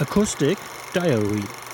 Acoustic Diary.